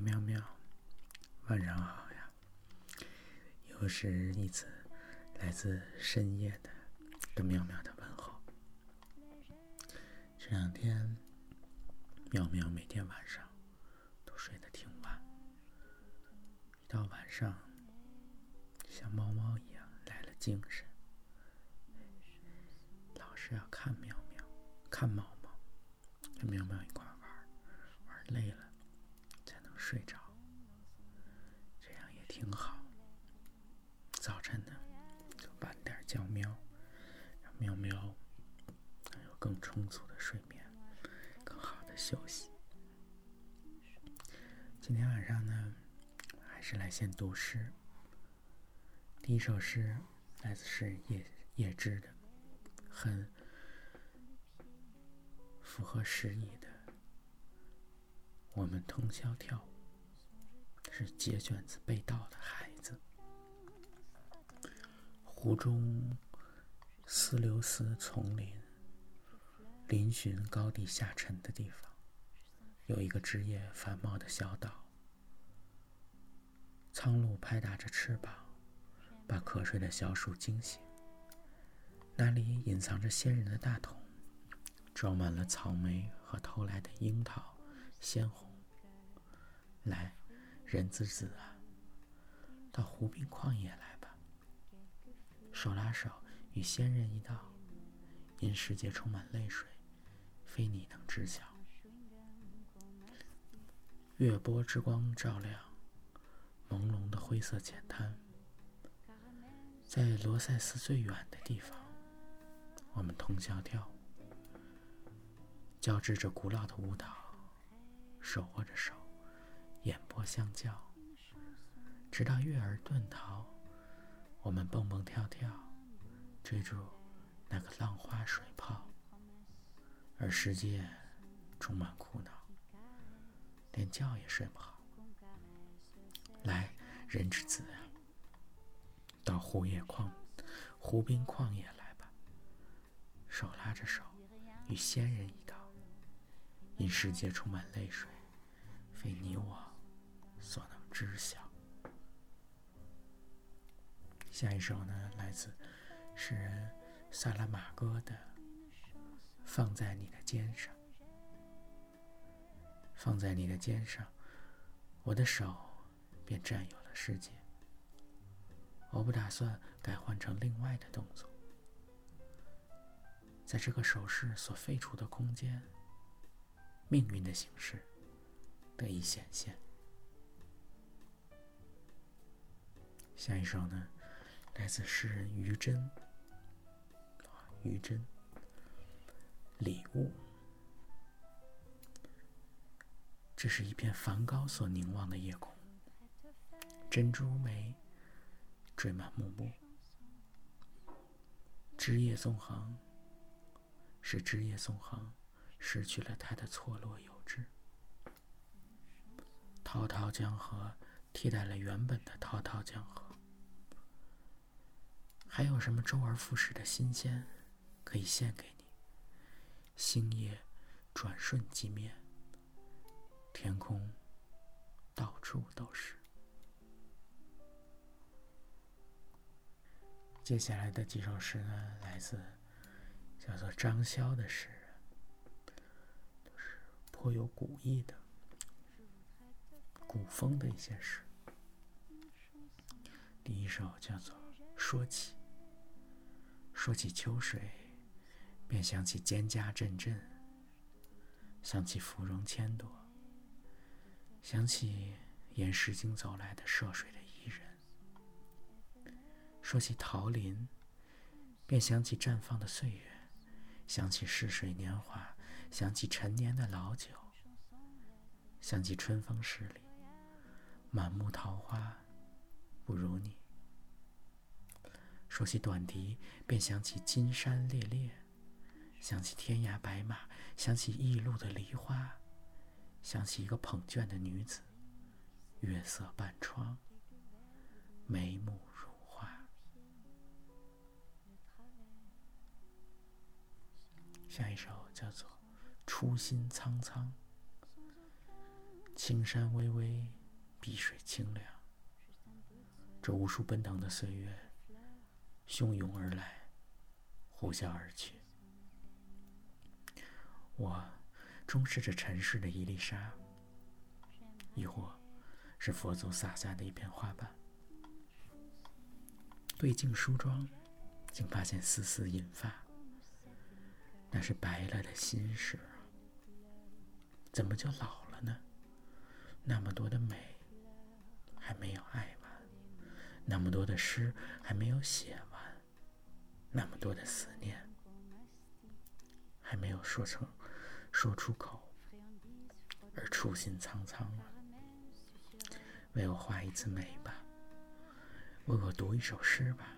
妙妙，晚上好呀！又是一次来自深夜的跟妙妙的问候。这两天，妙妙每天晚上都睡得挺晚，一到晚上像猫猫一样来了精神，老是要看妙妙，看猫猫，跟妙妙一块玩，玩累了。睡着，这样也挺好。早晨呢，就晚点叫喵，让喵喵能有更充足的睡眠，更好的休息。今天晚上呢，还是来先读诗。第一首诗来自是叶叶芝的，很符合时宜的。我们通宵跳舞。是结卷子被盗的孩子。湖中丝流丝丛林，嶙峋高地下沉的地方，有一个枝叶繁茂的小岛。苍鹭拍打着翅膀，把瞌睡的小鼠惊醒。那里隐藏着仙人的大桶，装满了草莓和偷来的樱桃、鲜红。来。人之子啊，到湖滨旷野来吧，手拉手与仙人一道，因世界充满泪水，非你能知晓。月波之光照亮朦胧的灰色浅滩，在罗塞斯最远的地方，我们通宵跳舞，交织着古老的舞蹈，手握着手。眼波相交，直到月儿遁逃，我们蹦蹦跳跳，追逐那个浪花水泡，而世界充满苦恼，连觉也睡不好。来，人之子啊，到湖野旷湖滨旷野来吧，手拉着手，与仙人一道，因世界充满泪水，非你我。所能知晓。下一首呢，来自诗人萨拉玛戈的《放在你的肩上》。放在你的肩上，我的手便占有了世界。我不打算改换成另外的动作。在这个手势所废除的空间，命运的形式得以显现。下一首呢，来自诗人于真。于真，礼物。这是一片梵高所凝望的夜空，珍珠梅缀满幕布，枝叶纵横，使枝叶纵横失去了它的错落有致。滔滔江河替代了原本的滔滔江河。还有什么周而复始的新鲜可以献给你？星夜转瞬即灭，天空到处都是。接下来的几首诗呢，来自叫做张潇的诗人，都是颇有古意的、古风的一些诗。第一首叫做《说起》。说起秋水，便想起蒹葭阵阵，想起芙蓉千朵，想起沿石径走来的涉水的伊人。说起桃林，便想起绽放的岁月，想起逝水年华，想起陈年的老酒，想起春风十里，满目桃花不如你。说起短笛，便想起金山猎猎，想起天涯白马，想起驿路的梨花，想起一个捧卷的女子，月色半窗，眉目如画。下一首叫做《初心苍苍》，青山巍巍，碧水清凉。这无数奔腾的岁月，汹涌而来，呼啸而去。我终是这尘世的一粒沙，亦或是佛祖洒下的一片花瓣。对镜梳妆，竟发现丝丝银发，那是白了的心事啊。怎么就老了呢？那么多的美还没有爱完，那么多的诗还没有写完，那么多的思念还没有说成说出口，而初心苍苍了。为我画一次眉吧，为我读一首诗吧。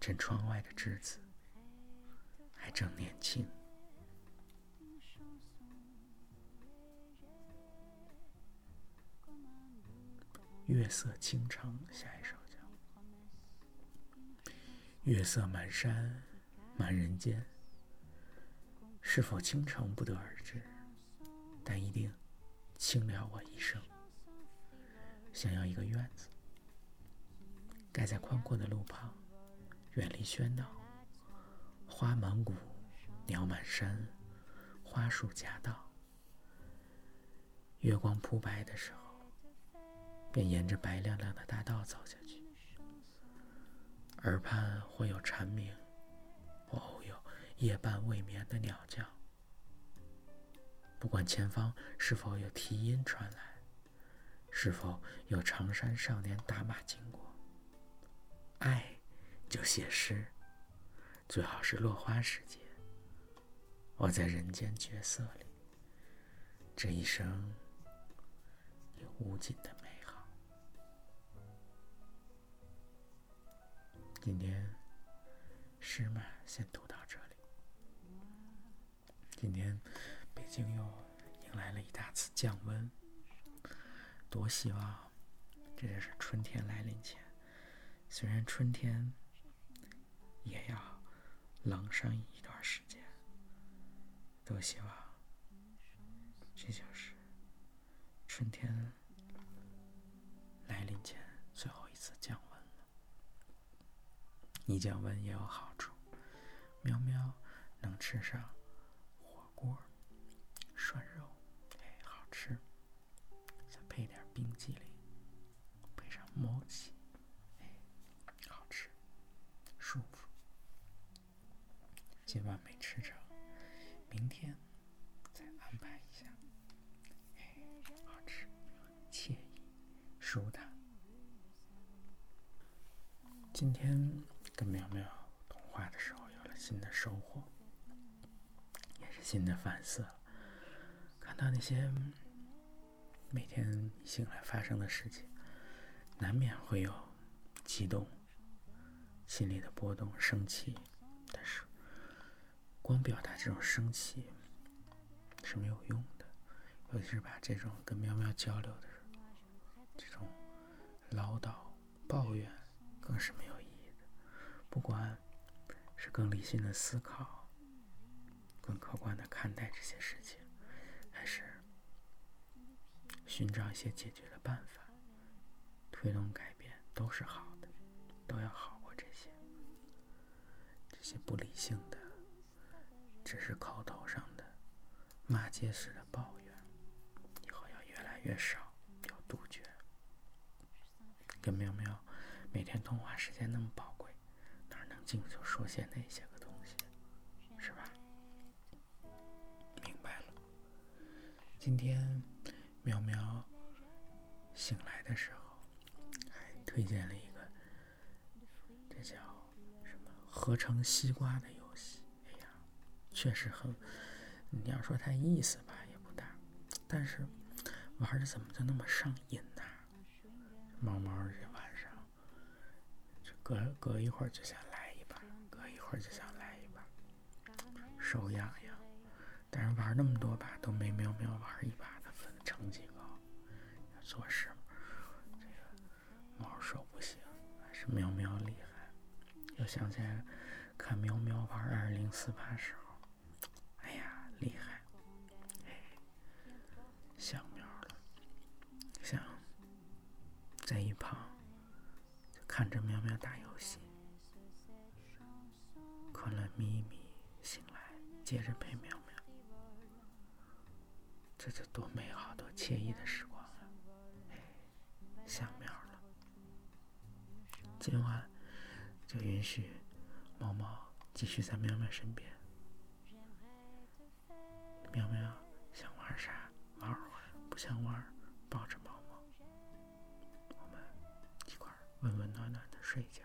趁窗外的栀子还正年轻。月色倾城，下一首《月色满山满人间》。是否倾城不得而知，但一定倾了我一生。想要一个院子，盖在宽阔的路旁，远离喧闹，花满谷，鸟满山，花树夹道。月光铺白的时候。便沿着白亮亮的大道走下去，耳畔或有蝉鸣，或偶有夜半未眠的鸟叫。不管前方是否有啼音传来，是否有长衫少年打马经过，爱就写诗，最好是落花时节。我在人间角色里，这一生有无尽的。今天诗嘛，先读到这里。今天北京又迎来了一大次降温，多希望这就是春天来临前。虽然春天也要冷上一段时间，多希望这就是春天你降温也有好处，喵喵能吃上火锅、涮肉，哎，好吃。再配点冰激凌，配上摩奇，哎，好吃，舒服。今晚没吃成，明天再安排一下，哎，好吃，惬意，舒坦。今天。跟苗苗通话的时候，有了新的收获，也是新的反思。看到那些每天醒来发生的事情，难免会有激动、心里的波动、生气。但是，光表达这种生气是没有用的，尤其是把这种跟喵喵交流的这种唠叨、抱怨，更是没有。不管是更理性的思考，更客观的看待这些事情，还是寻找一些解决的办法，推动改变，都是好的，都要好过这些。这些不理性的，只是口头上的骂街式的抱怨，以后要越来越少，要杜绝。跟喵喵每天通话时间那么宝净就说些那些个东西，是吧？明白了。今天喵喵醒来的时候，还推荐了一个，这叫什么“合成西瓜”的游戏。哎呀，确实很……你要说它意思吧，也不大，但是玩的怎么就那么上瘾呢？猫猫这晚上，这隔隔一会儿就下来。就想来一把，手痒痒。但是玩那么多把都没喵喵玩一把的分成绩高。做事，这个猫手不行，还是喵喵厉害。又想起来看喵喵玩二零四八时候，哎呀厉害！想喵了，想在一旁就看着喵喵打游戏。了咪咪醒来，接着陪喵喵，这是多美好、多惬意的时光啊！哎，想喵了。今晚就允许猫猫继续在喵喵身边，喵喵想玩啥玩会儿，不想玩抱着猫猫，我们一块儿温温暖暖的睡觉。